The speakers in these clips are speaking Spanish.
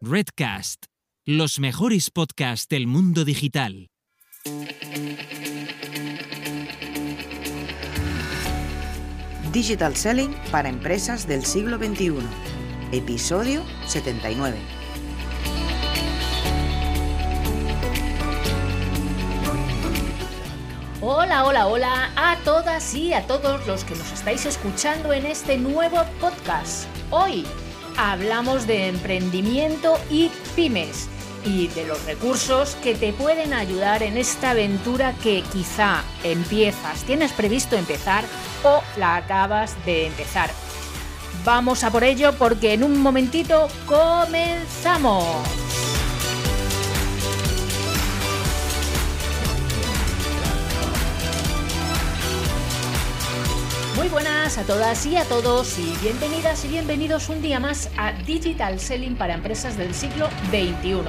Redcast, los mejores podcasts del mundo digital. Digital Selling para empresas del siglo XXI. Episodio 79. Hola, hola, hola a todas y a todos los que nos estáis escuchando en este nuevo podcast. Hoy hablamos de emprendimiento y pymes y de los recursos que te pueden ayudar en esta aventura que quizá empiezas, tienes previsto empezar o la acabas de empezar. Vamos a por ello porque en un momentito comenzamos. Muy buenas a todas y a todos y bienvenidas y bienvenidos un día más a Digital Selling para empresas del siglo XXI,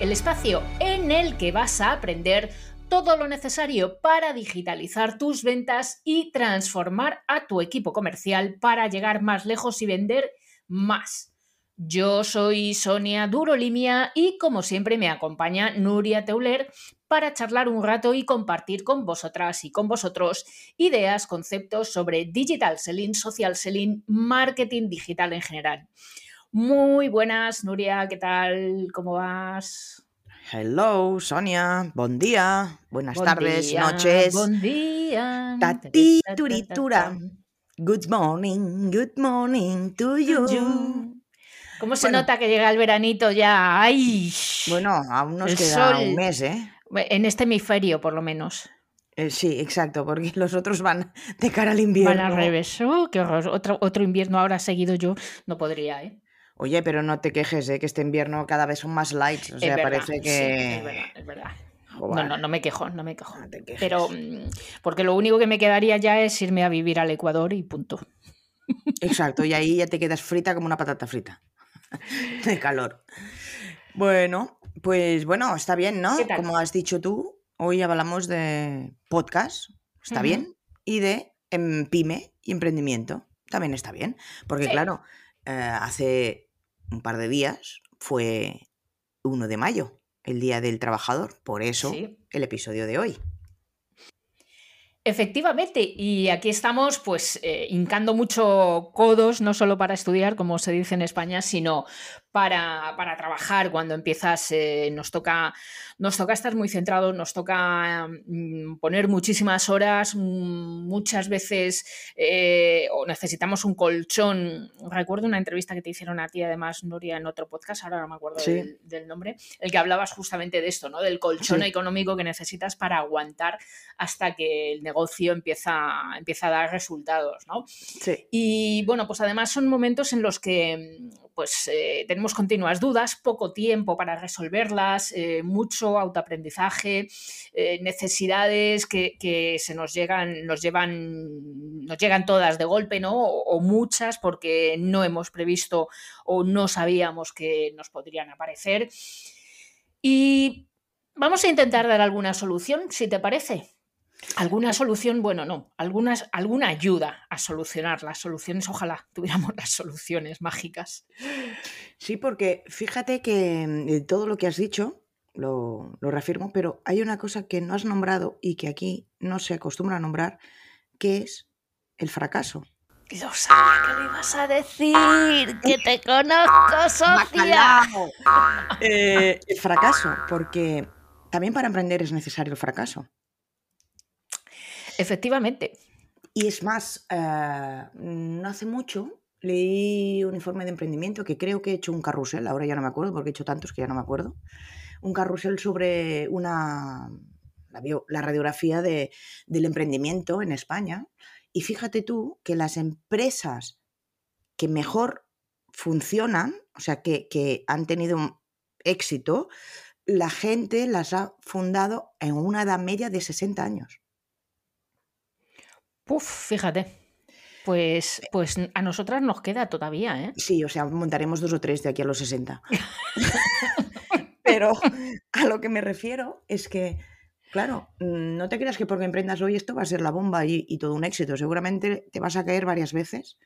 el espacio en el que vas a aprender todo lo necesario para digitalizar tus ventas y transformar a tu equipo comercial para llegar más lejos y vender más. Yo soy Sonia Durolimia y como siempre me acompaña Nuria Teuler para charlar un rato y compartir con vosotras y con vosotros ideas, conceptos sobre digital selling, social selling, marketing digital en general. Muy buenas, Nuria, ¿qué tal? ¿Cómo vas? Hello, Sonia. Buen día. Buenas tardes, noches. Buen día. Tati turitura. Good morning, good morning to you. ¿Cómo se nota que llega el veranito ya? ¡Ay! Bueno, aún nos queda sol. un mes, ¿eh? En este hemisferio, por lo menos. Eh, Sí, exacto, porque los otros van de cara al invierno. Van al revés. ¡Oh, qué horror! Otro, otro invierno ahora seguido yo no podría, ¿eh? Oye, pero no te quejes, ¿eh? Que este invierno cada vez son más lights. O sea, verdad, parece sí, que. es verdad, es verdad. Joder, No, no, no me quejo, no me quejo. no. Pero, mm, porque lo único que me quedaría ya es irme a vivir al Ecuador y punto. Exacto, y ahí ya te quedas frita como una patata frita. De calor. Bueno, pues bueno, está bien, ¿no? Como has dicho tú, hoy hablamos de podcast, está bien, y de em, pyme y emprendimiento, también está bien. Porque Sí. claro, eh, hace un par de días fue 1 de mayo, el Día del Trabajador, por eso Sí. el episodio de hoy. Efectivamente, y aquí estamos pues eh, hincando mucho codos, no solo para estudiar, como se dice en España, sino para, para trabajar. Cuando empiezas eh, nos, toca, nos toca estar muy centrados, nos toca mm, poner muchísimas horas, mm, muchas veces eh, o necesitamos un colchón. Recuerdo una entrevista que te hicieron a ti, además, Nuria, en otro podcast, ahora no me acuerdo Sí. del, del nombre, el que hablabas justamente de esto, ¿no? Del colchón Sí. económico que necesitas para aguantar hasta que el negocio empieza, empieza a dar resultados, ¿no? Sí. Y bueno, pues además son momentos en los que pues eh, tenemos continuas dudas, poco tiempo para resolverlas, eh, mucho autoaprendizaje, eh, necesidades que, se nos llegan, nos llevan, nos llegan todas de golpe, ¿no? O muchas porque no hemos previsto o no sabíamos que nos podrían aparecer. Y vamos a intentar dar alguna solución, si te parece. Alguna solución, bueno, no, algunas, alguna ayuda a solucionar las soluciones. Ojalá tuviéramos las soluciones mágicas. Sí, porque fíjate que de todo lo que has dicho, lo, lo reafirmo, pero hay una cosa que no has nombrado y que aquí no se acostumbra a nombrar, que es el fracaso. Yo sabía que lo ibas a decir, que te conozco, socia. Eh, el fracaso, porque también para emprender es necesario el fracaso. Efectivamente. Y es más, eh, no hace mucho leí un informe de emprendimiento que creo que he hecho un carrusel, ahora ya no me acuerdo porque he hecho tantos que ya no me acuerdo, un carrusel sobre una, la, radiografía de- del emprendimiento en España. Y fíjate tú que las empresas que mejor funcionan, o sea, que, que han tenido éxito, la gente las ha fundado en una edad media de 60 años. Puf, fíjate. Pues, pues a nosotras nos queda todavía, ¿eh? Sí, o sea, montaremos dos o tres de aquí a los 60. Pero a lo que me refiero es que, claro, no te creas que porque emprendas hoy esto va a ser la bomba y, y todo un éxito. Seguramente te vas a caer varias veces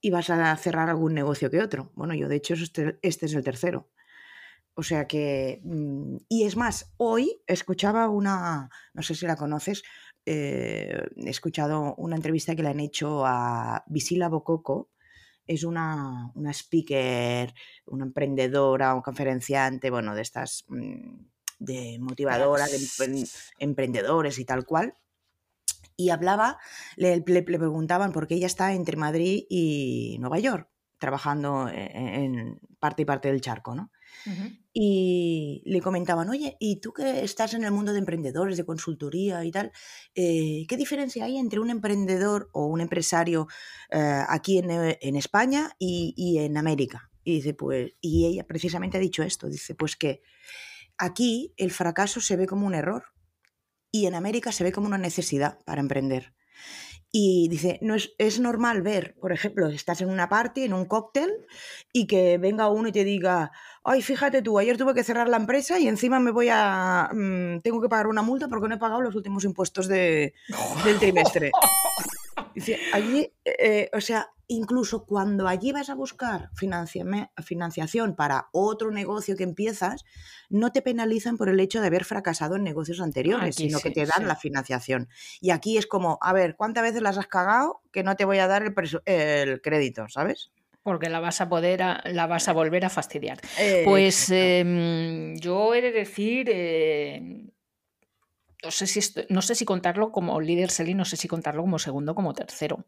y vas a cerrar algún negocio que otro. Bueno, yo de hecho este, este es el tercero. O sea que, mm, y es más, hoy escuchaba una, no sé si la conoces, eh, he escuchado una entrevista que le han hecho a Visila Bococo, es una, una speaker, una emprendedora, un conferenciante, bueno, de estas, mm, de motivadora, de emprendedores y tal cual. Y hablaba, le, le, preguntaban por qué ella está entre Madrid y Nueva York, trabajando e, e, en parte y parte del charco, ¿no? Y le comentaban, oye, ¿y tú que estás en el mundo de emprendedores, de consultoría y tal, eh, qué diferencia hay entre un emprendedor o un empresario eh, aquí en, eh, en España y, y, en América? Y dice, pues, y ella precisamente ha dicho esto, dice, pues que aquí el fracaso se ve como un error y en América se ve como una necesidad para emprender. Y dice, no es, es, normal ver, por ejemplo, estás en una party, en un cóctel, y que venga uno y te diga, ay, fíjate tú, ayer tuve que cerrar la empresa y encima me voy a... Mmm, tengo que pagar una multa porque no he pagado los últimos impuestos de, del trimestre. Dice, allí, eh, o sea, incluso cuando allí vas a buscar financiación para otro negocio que empiezas, no te penalizan por el hecho de haber fracasado en negocios anteriores, aquí sino sí, que te dan sí. la financiación. Y aquí es como, a ver, ¿cuántas veces las has cagado que no te voy a dar el, el crédito, ¿sabes? porque la vas a poder a, la vas a volver a fastidiar. Eh, pues eh, yo he de decir eh, no sé si esto, no sé si contarlo como líder selling, no sé si contarlo como segundo, como tercero.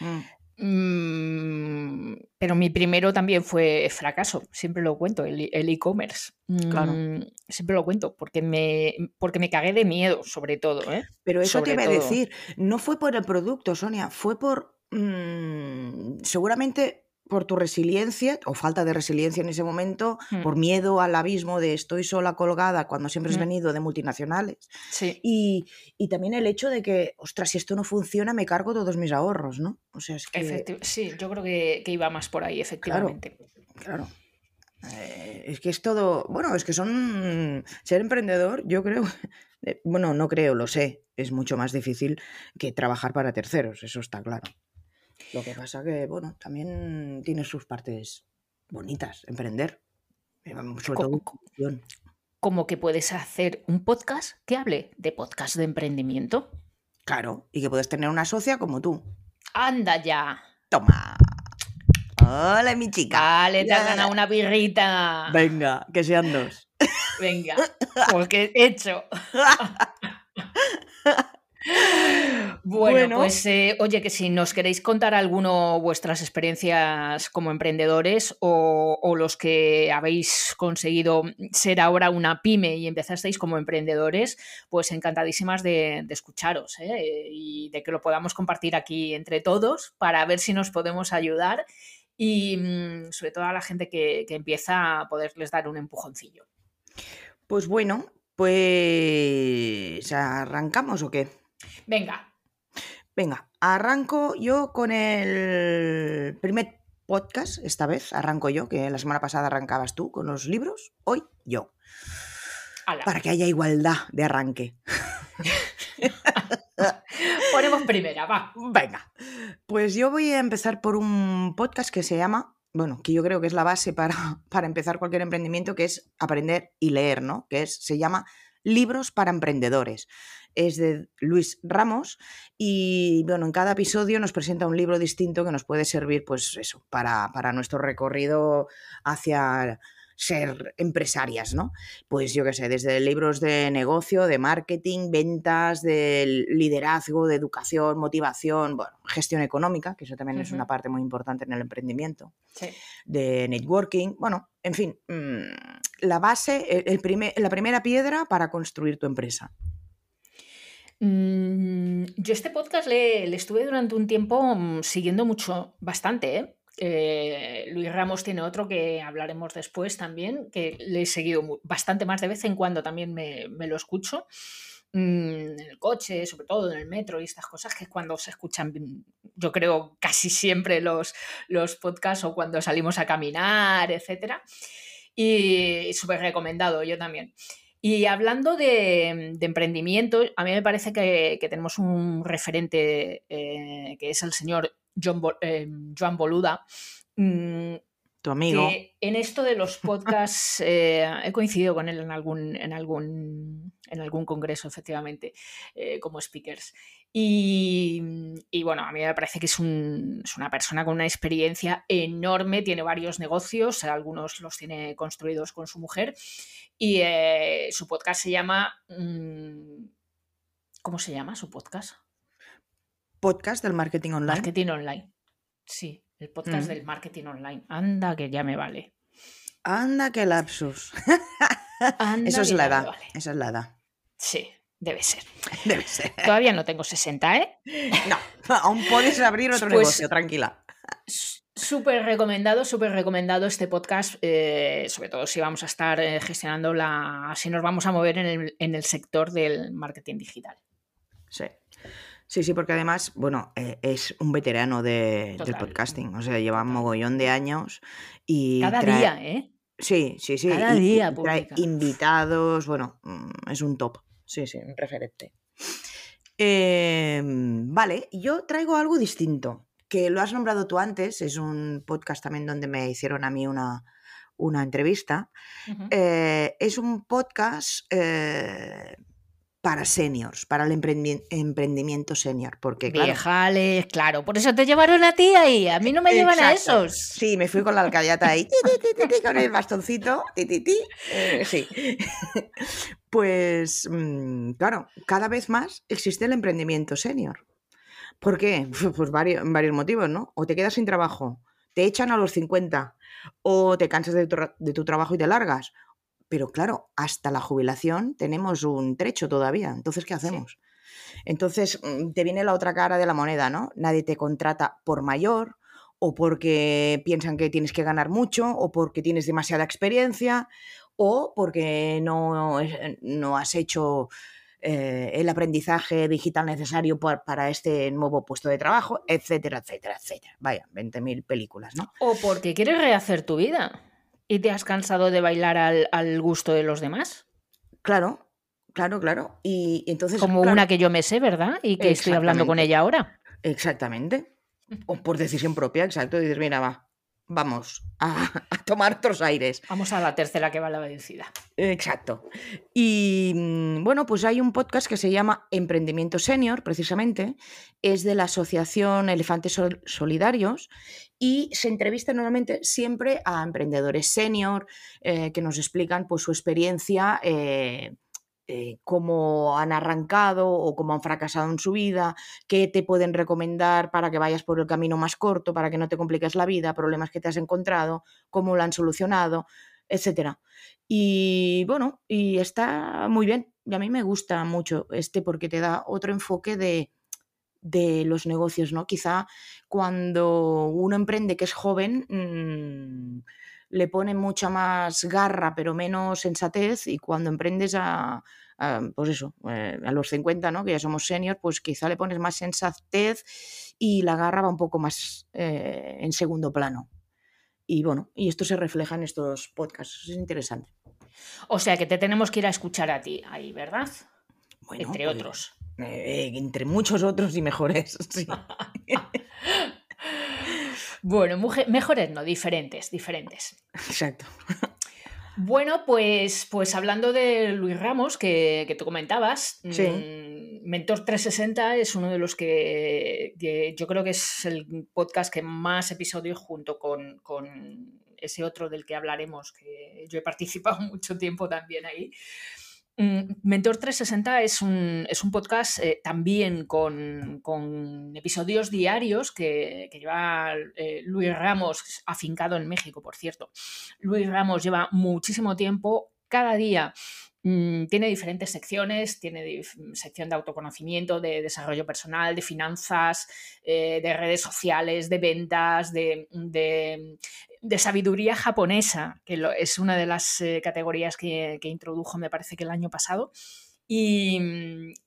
Mm. Mm, pero mi primero también fue fracaso, siempre lo cuento, el e-commerce. claro. Mm, siempre lo cuento, porque me, porque me cagué de miedo, sobre todo. ¿eh? Pero eso sobre te iba a decir, no fue por el producto, Sonia, fue por seguramente por tu resiliencia o falta de resiliencia en ese momento, mm. por miedo al abismo de estoy sola colgada cuando siempre has mm. venido de multinacionales. Sí. Y, y, también el hecho de que, ostras, si esto no funciona, me cargo todos mis ahorros, ¿no? O sea, es que... Sí, yo creo que, que, iba más por ahí, efectivamente. Claro. claro. Eh, es que es todo, bueno, es que son, ser emprendedor, yo creo, eh, bueno, no creo, lo sé, es mucho más difícil que trabajar para terceros, eso está claro. Lo que pasa que, bueno, también tiene sus partes bonitas, emprender. Eh, sobre todo como, como que puedes hacer un podcast que hable de podcast de emprendimiento. Claro, y que puedes tener una socia como tú. Anda ya. Toma. Hola, mi chica. Vale, te has ganado una birrita. Venga, que sean dos. Venga, porque hecho. Bueno, bueno, pues eh, oye, que si nos queréis contar alguno vuestras experiencias como emprendedores o, o, los que habéis conseguido ser ahora una pyme y empezasteis como emprendedores, pues encantadísimas de, de escucharos ¿eh? y de que lo podamos compartir aquí entre todos para ver si nos podemos ayudar y mm, sobre todo a la gente que, que empieza a poderles dar un empujoncillo. Pues bueno, pues arrancamos o qué? Venga. Venga, arranco yo con el primer podcast, esta vez arranco yo, que la semana pasada arrancabas tú con los libros, hoy yo. Ala. Para que haya igualdad de arranque. Ponemos primera, va. Venga, pues yo voy a empezar por un podcast que se llama, bueno, que yo creo que es la base para, para empezar cualquier emprendimiento, que es aprender y leer, ¿no? Que es, se llama Libros para Emprendedores es de Luis Ramos y bueno, en cada episodio nos presenta un libro distinto que nos puede servir pues eso, para, para nuestro recorrido hacia ser empresarias, ¿no? Pues yo qué sé, desde libros de negocio, de marketing, ventas, de liderazgo, de educación, motivación, bueno, gestión económica, que eso también uh -huh. es una parte muy importante en el emprendimiento, sí. de networking, bueno, en fin, mmm, la base, el primer, la primera piedra para construir tu empresa. Mm, yo este podcast le, estuve durante un tiempo mm, siguiendo mucho, bastante, ¿eh? Eh, Luis Ramos tiene otro que hablaremos después también, que le he seguido bastante más de vez en cuando también me, me lo escucho. Mm, en el coche, sobre todo en el metro y estas cosas, que es cuando se escuchan, yo creo, casi siempre los, los podcasts o cuando salimos a caminar, etc. Y, y súper recomendado, yo también. Y hablando de, emprendimiento, a mí me parece que, tenemos un referente eh, que es el señor John, eh, Joan Boluda, mmm, tu amigo. en esto de los podcasts eh, he coincidido con él en algún, en algún, en algún congreso, efectivamente, eh, como speakers. Y, bueno, a mí me parece que es, es, una persona con una experiencia enorme, tiene varios negocios, algunos los tiene construidos con su mujer, y eh, su podcast se llama... Mm, ¿Cómo se llama su podcast? Podcast del marketing online. Marketing online. Sí, el podcast mm. del marketing online. Anda, que ya me vale. Anda, que lapsus. Eso es la edad. Esa es la edad. Sí, Debe ser. Debe ser. Todavía no tengo 60, ¿eh? No, aún puedes abrir otro pues negocio, tranquila. Súper recomendado, súper recomendado este podcast, eh, sobre todo si vamos a estar eh, gestionando la. si nos vamos a mover en el, sector del marketing digital. Sí. Sí, sí, porque además, bueno, eh, es un veterano de, del podcasting. O sea, lleva un mogollón de años y. Cada día, ¿eh? Sí, sí, sí. Cada día, trae invitados, bueno, mm, es un top. Sí, sí, un referente. Em, vale, yo traigo algo distinto, que lo has nombrado tú antes, es un podcast también donde me hicieron a mí una, una entrevista. Eh, es un podcast eh, para seniors, para el emprendimiento senior. Porque, claro, Viejales, claro, por eso te llevaron a ti ahí, a mí no me llevan a esos. Sí, me fui con la alcayata ahí, con el bastoncito, eh, sí. Pues, mm, claro, cada vez más existe el emprendimiento senior. ¿Por qué? Pues varios, varios motivos, ¿no? O te quedas sin trabajo, te echan a los 50, o te cansas de tu, de tu trabajo y te largas, pero claro, hasta la jubilación tenemos un trecho todavía. Entonces, ¿qué hacemos? Entonces, mm, te viene la otra cara de la moneda, ¿no? Nadie te contrata por mayor o porque piensan que tienes que ganar mucho o porque tienes demasiada experiencia o porque no, no has hecho eh, el aprendizaje digital necesario para este nuevo puesto de trabajo, etcétera, etcétera, etcétera. Vaya, 20.000 películas, ¿no? O porque quieres rehacer tu vida. ¿Y te has cansado de bailar al, gusto de los demás? Claro, claro, claro. Y, entonces. Como una que yo me sé, ¿verdad? Y que estoy hablando con ella ahora. Exactamente. O por decisión propia, exacto. Y dices, mira, va, vamos a, tomar otros aires. Vamos a la tercera que va la vencida. Exacto. Y mm, bueno, pues hay un podcast que se llama Emprendimiento Senior, precisamente. Es de la Asociación Elefantes Solidarios y se entrevista normalmente siempre a emprendedores senior eh, que nos explican pues, su experiencia. Eh, eh, cómo han arrancado o cómo han fracasado en su vida, qué te pueden recomendar para que vayas por el camino más corto, para que no te compliques la vida, problemas que te has encontrado, cómo lo han solucionado, etcétera. Y bueno, y está muy bien. Y a mí me gusta mucho este porque te da otro enfoque de, de los negocios, ¿no? Quizá cuando uno emprende que es joven, mm, le pone mucha más garra, pero menos sensatez, y cuando emprendes a, pues eso, eh, a los 50, ¿no? que ya somos senior, pues quizá le pones más sensatez y la garra va un poco más eh, en segundo plano. Y bueno, y esto se refleja en estos podcasts, es interesante. O sea que te tenemos que ir a escuchar a ti ahí, ¿verdad? Entre pues, otros. Eh, entre muchos otros y mejores. Sí. Bueno, mejores no, diferentes, diferentes. Exacto. Bueno, pues, pues hablando de Luis Ramos, que, que tú comentabas, mm, Mentor 360 es uno de los que, yo creo que es el podcast que más episodios junto con, con ese otro del que hablaremos, que yo he participado mucho tiempo también ahí. Mm, Mentor 360 es un, es un podcast eh, también con, episodios diarios que, lleva eh, Luis Ramos, afincado en México, por cierto. Luis Ramos lleva muchísimo tiempo, cada día mm, tiene diferentes secciones, tiene sección de autoconocimiento, de desarrollo personal, de finanzas, eh, de redes sociales, de ventas, de, sabiduría japonesa, que es una de las eh, categorías que, introdujo, me parece que el año pasado. Y,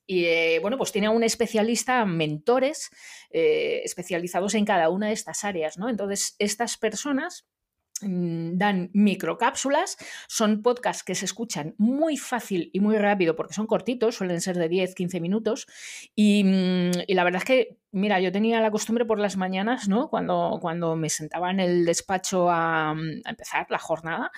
eh, bueno, pues tiene un especialista, mentores especializados en cada una de estas áreas, ¿no? Entonces, estas personas mm, dan microcápsulas, son podcasts que se escuchan muy fácil y muy rápido porque son cortitos, suelen ser de 10, 15 minutos y, mm, y la verdad es que Mira, yo tenía la costumbre por las mañanas, ¿no? Cuando, cuando me sentaba en el despacho a, empezar la jornada,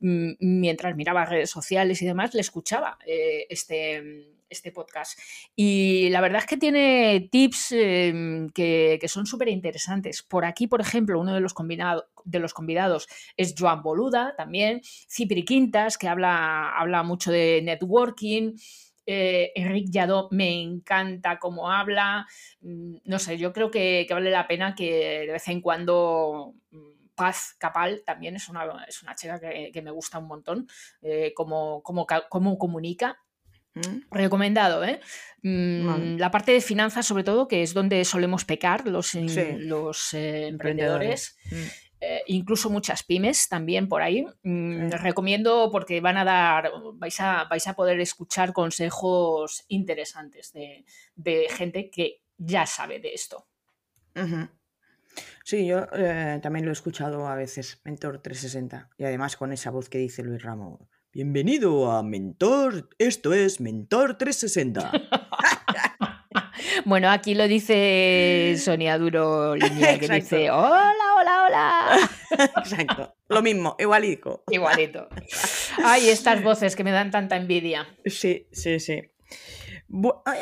mm, mientras miraba redes sociales y demás, le escuchaba eh, este, este podcast. Y la verdad es que tiene tips em, que, son súper interesantes. Por aquí, por ejemplo, uno de los, de los convidados es Joan Boluda, también, Cipri Quintas, que habla, habla mucho de networking. Eh, Enrique Yadó me encanta cómo habla. Mm, no sé, yo creo que, vale la pena que de vez en cuando mm, Paz Capal también es una, es una chica que, me gusta un montón, eh, como, como, comunica. Mm. Recomendado, ¿eh? La parte de finanzas, sobre todo, que es donde solemos pecar los, los eh, emprendedores. Eh, incluso muchas pymes también por ahí. Mm, recomiendo porque van a dar, vais a, vais a poder escuchar consejos interesantes de, gente que ya sabe de esto. Sí, yo eh, también lo he escuchado a veces, Mentor 360, y además con esa voz que dice Luis Ramos. Bienvenido a Mentor, esto es Mentor 360. bueno, aquí lo dice Sonia Duro que dice, hola, hola, hola. Exacto, lo mismo, igualito. Igualito. Ay, estas voces que me dan tanta envidia. Sí, sí, sí.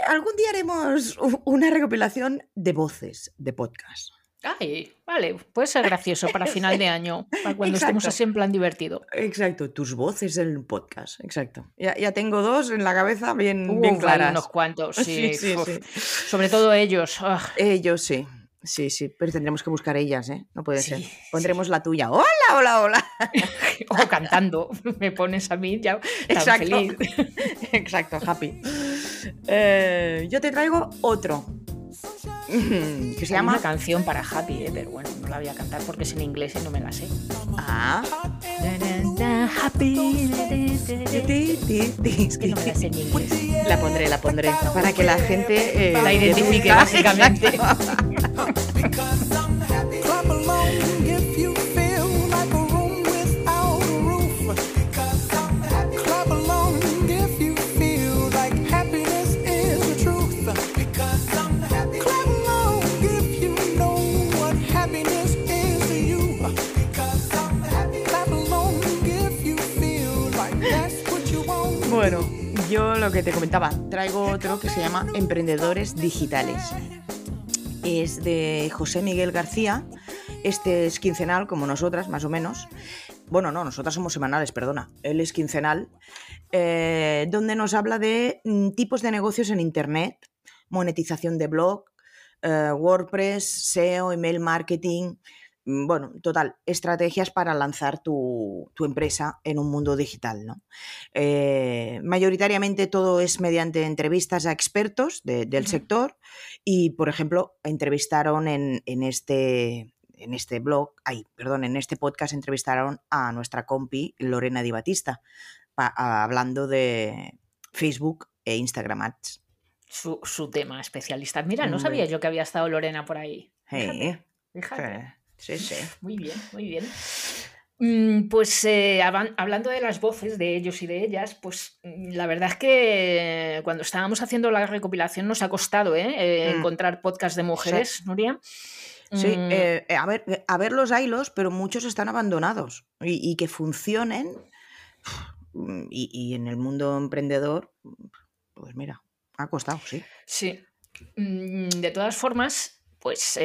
algún día haremos una recopilación de voces de podcast. Ay, vale, puede ser gracioso para final de año, para cuando estemos así en plan divertido. Exacto, tus voces del podcast, exacto. Ya, tengo dos en la cabeza bien, bien claras. unos cuantos, sí. sí, sí, Sobre todo ellos. Ah. Ellos, sí. Sí, sí, pero tendremos que buscar ellas, ¿eh? No puede ser. Pondremos la tuya. Hola, hola, hola. o cantando. Me pones a mí ya tan Exacto. feliz. Exacto, happy. Eh, yo te traigo otro. Que se llama. Una canción para Happy, ¿eh? pero bueno, no la voy a cantar porque es en inglés y no me la sé. Ah. Happy. Es que no me la sé en inglés. La pondré, la pondré. Para que la gente eh, la identifique, básicamente. yo lo que te comentaba, traigo otro que se llama Emprendedores Digitales. Es de José Miguel García. Este es quincenal, como nosotras, más o menos. Bueno, no, nosotras somos semanales, perdona. Él es quincenal, eh, donde nos habla de mm, tipos de negocios en Internet, monetización de blog, eh, WordPress, SEO, email marketing, bueno, total, estrategias para lanzar tu, empresa en un mundo digital. ¿no? Eh, mayoritariamente todo es mediante entrevistas a expertos del sector y, por ejemplo, entrevistaron en, este, en este blog, ay, perdón, en este podcast entrevistaron a nuestra compi Lorena Di Batista, hablando de Facebook e Instagram Ads. Su, tema especialista. Mira, no sabía yo que había estado Lorena por ahí. Fíjate. Sí, sí. Muy bien, muy bien. Mm, pues eh, hablando de las voces de ellos y de ellas, pues mm, la verdad es que cuando estábamos haciendo la recopilación nos ha costado ¿eh? Eh, mm. encontrar podcast de mujeres, Nuria. Sí, a, ver, a ver los hilos, pero muchos están abandonados y, que funcionen. Y, en el mundo emprendedor, pues mira, ha costado, sí. Sí. De todas formas, pues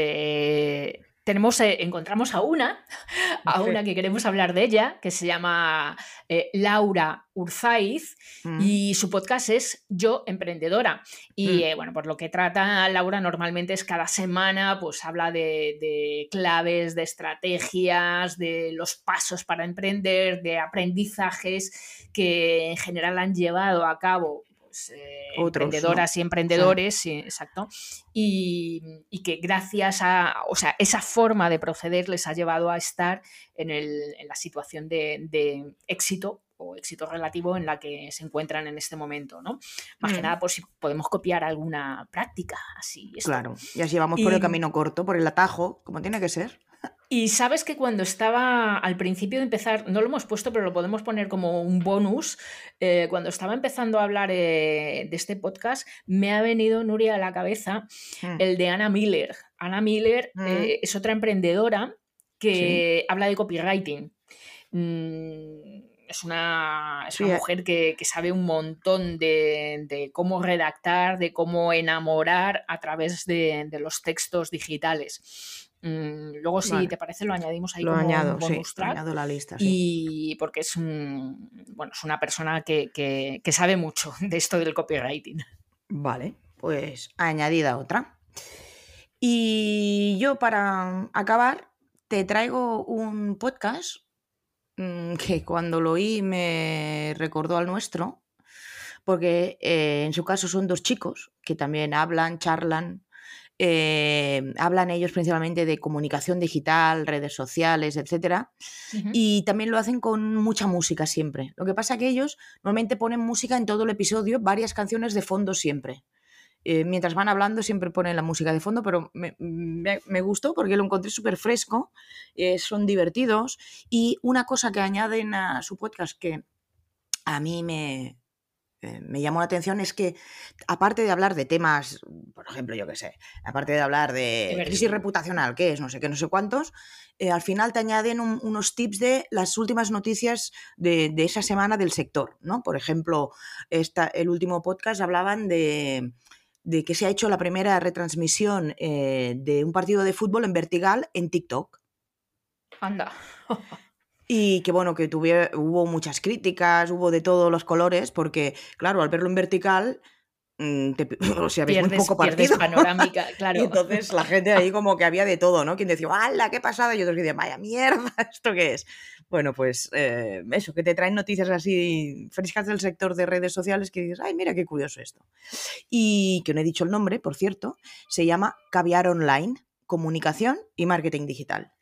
tenemos, eh, encontramos a una, a una que queremos hablar de ella, que se llama eh, Laura Urzaiz, mm. y su podcast es Yo Emprendedora. Y mm. eh, bueno, por lo que trata Laura normalmente es cada semana, pues habla de, de, claves, de estrategias, de los pasos para emprender, de aprendizajes que en general han llevado a cabo pues, eh, emprendedoras y emprendedores, sí. exacto, y, que gracias a, o sea, esa forma de proceder les ha llevado a estar en, la situación de, éxito o éxito relativo en la que se encuentran en este momento, ¿no? Más que mm. nada, por si podemos copiar alguna práctica así. Claro, y así vamos por el camino corto, por el atajo, como tiene que ser. Y sabes que cuando estaba al principio de empezar, no lo hemos puesto, pero lo podemos poner como un bonus, eh, cuando estaba empezando a hablar eh, de este podcast, me ha venido Nuria a la cabeza Mm. el de Anna Miller. Anna Miller Mm. eh, es otra emprendedora que habla de copywriting. Mm, es una, es una mujer que, que sabe un montón de, de cómo redactar, de cómo enamorar a través de, de los textos digitales. Mm, luego, si Vale. te parece, lo añadimos ahí Lo como añado, un sí, bonus lo track. añado la lista, sí. Y porque es, un, bueno, es una persona que, que- que sabe mucho de esto del copywriting. Vale, pues añadida otra. Y yo para acabar te traigo un podcast mm, que cuando lo oí me recordó al nuestro, porque eh, en su caso son dos chicos que también hablan, charlan, eh, hablan ellos principalmente de comunicación digital, redes sociales, Ujú. y también lo hacen con mucha música siempre. Lo que pasa que ellos normalmente ponen música en todo el episodio, varias canciones de fondo siempre. Eh, mientras van hablando siempre ponen la música de fondo, pero me, me- me gustó porque lo encontré súper fresco, eh, son divertidos y una cosa que añaden a su podcast que a mí me, eh, me llamó la atención es que aparte de hablar de temas, por ejemplo, yo qué sé, aparte de hablar de crisis reputacional, que es no sé qué, no sé cuántos, eh, al final te añaden un- unos tips de las últimas noticias de, de esa semana del sector, ¿no? Por ejemplo, esta, el último podcast hablaban de, de que se ha hecho la primera retransmisión eh, de un partido de fútbol en vertical en TikTok. Anda. Y que bueno, que tuviera, hubo muchas críticas, hubo de todos los colores, porque claro, al verlo en vertical, mm, te, o sea, ves muy Pierdes, poco pierdes partido. panorámica, Y claro. entonces la gente ahí como que había de todo, ¿no? Quien decía, ¡hala, qué pasada! Y otros que decían, ¡vaya mierda! ¿Esto qué es? Bueno, pues eh, eso, que te traen noticias así frescas del sector de redes sociales que dices, ¡ay, mira qué curioso esto! Y que no he dicho el nombre, por cierto, se llama Caviar Online, Comunicación y Marketing Digital.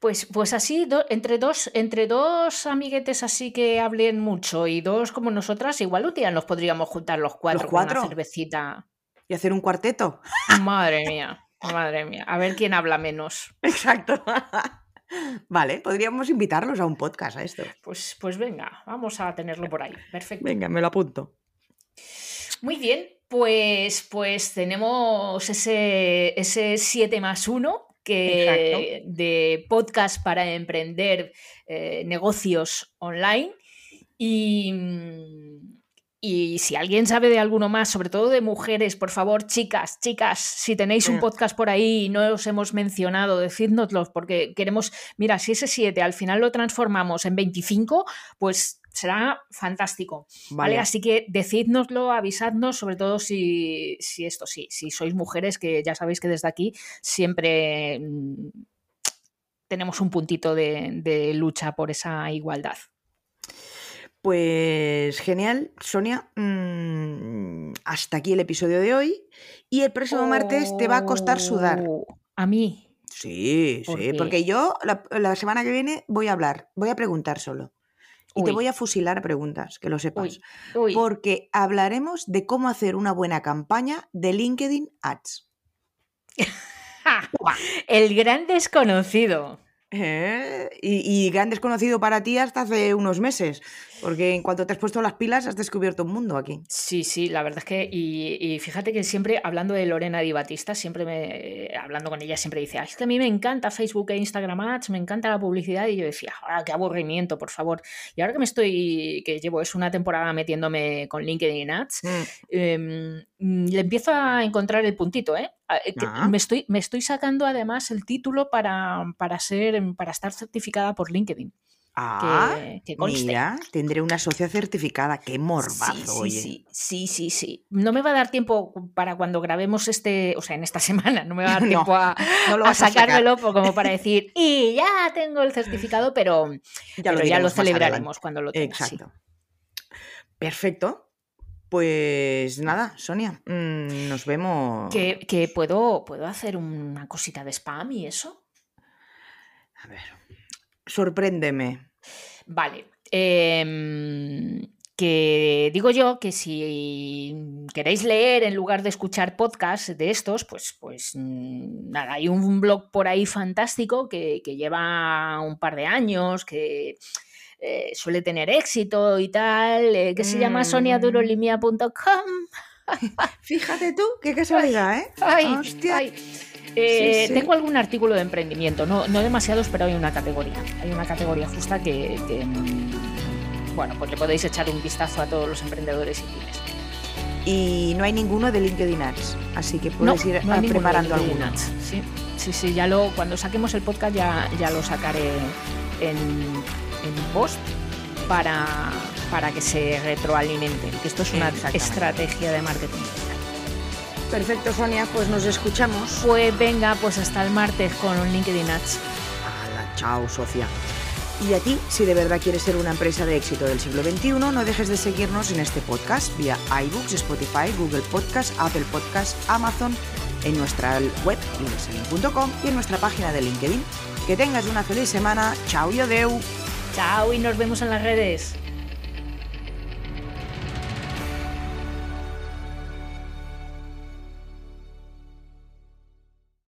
Pues, pues así, do- entre, dos, entre dos amiguetes así que hablen mucho y dos como nosotras, igual un día nos podríamos juntar los cuatro, con cuatro? una cervecita. Y hacer un cuarteto. Madre mía, madre mía. A ver quién habla menos. Exacto. vale, podríamos invitarlos a un podcast a esto. Pues, pues venga, vamos a tenerlo por ahí. Perfecto. Venga, me lo apunto. Muy bien, pues, pues tenemos ese, ese 7 más 1 que, de podcast para emprender eh, negocios online. Y, mm, y si alguien sabe de alguno más, sobre todo de mujeres, por favor, chicas, chicas, si tenéis un podcast por ahí y no os hemos mencionado, decídnoslo, porque queremos, mira, si ese 7 al final lo transformamos en 25, pues será fantástico. ¿vale? Vale, Así que decídnoslo, avisadnos, sobre todo si, si esto sí, si sois mujeres, que ya sabéis que desde aquí siempre mm, tenemos un puntito de, de lucha por esa igualdad. Pues genial, Sonia. mm, hasta aquí el episodio de hoy. Y el próximo martes te va a costar sudar. Oh, A mí. Sí, ¿Por sí, qué? porque yo la, la semana que viene voy a hablar, voy a preguntar solo. Y te voy a fusilar a preguntas, que lo sepas. Uy, uy. Porque hablaremos de cómo hacer una buena campaña de LinkedIn Ads. El gran desconocido. ¿Eh? Y, y gran desconocido para ti hasta hace unos meses, porque en cuanto te has puesto las pilas has descubierto un mundo aquí. Sí, sí, la verdad es que, y, y fíjate que siempre, hablando de Lorena Di Batista, siempre me, hablando con ella, siempre dice, "Ay, es que a mí me encanta Facebook e Instagram Ads, me encanta la publicidad, y yo decía, ah, qué aburrimiento, por favor. Y ahora que me estoy, que llevo, es una temporada metiéndome con LinkedIn Ads, Mm, em, le empiezo a encontrar el puntito, ¿eh? Eh, Ah. Me, estoy, me estoy sacando además el título para, para, ser, para estar certificada por LinkedIn. Ah, que, que conste. mira, tendré una socia certificada. Qué morbazo, Sí, sí, oye. sí, sí, sí, sí. No me va a dar tiempo para cuando grabemos este, o sea, en esta semana, no me va a dar No, tiempo a, No lo a vas a sacar. sacármelo como para decir, y ya tengo el certificado, pero, Ya pero ya lo celebraremos cuando lo tenga. sí. Exacto. Perfecto. Pues nada, Sonia, mm, nos vemos. Que, que puedo, puedo hacer una cosita de spam y eso. A ver. Sorpréndeme. Vale. em, que digo yo que si queréis leer en lugar de escuchar podcasts de estos, pues, pues nada, hay un blog por ahí fantástico que, lleva un par de años, que eh, suele tener éxito y tal, eh, que se llama soniadurolimia.com. Fíjate tú, qué casualidad, ¿eh? Ay, Hostia. Eh, tengo algún artículo de emprendimiento, no, no demasiados, pero hay una categoría. Hay una categoría justa que, mm, bueno, pues le podéis echar un vistazo a todos los emprendedores y pymes. Y no hay ninguno de LinkedIn Ads, así que puedes ir preparando alguno. Sí, sí, sí, ya lo, cuando saquemos el podcast ya, ya lo sacaré en, en post para, para que se retroalimenten, que esto es una estrategia de marketing. Perfecto, Sonia, pues nos escuchamos. Pues venga, pues hasta el martes con un LinkedIn Ads. Hala, chao, Sofía. Y a ti, si de verdad quieres ser una empresa de éxito del siglo XXI, no dejes de seguirnos en este podcast vía iBooks, Spotify, Google Podcast, Apple Podcast, Amazon, en nuestra web linkedin.com y en nuestra página de LinkedIn. Que tengas una feliz semana. Chao y adeu. Chao y nos vemos en las redes.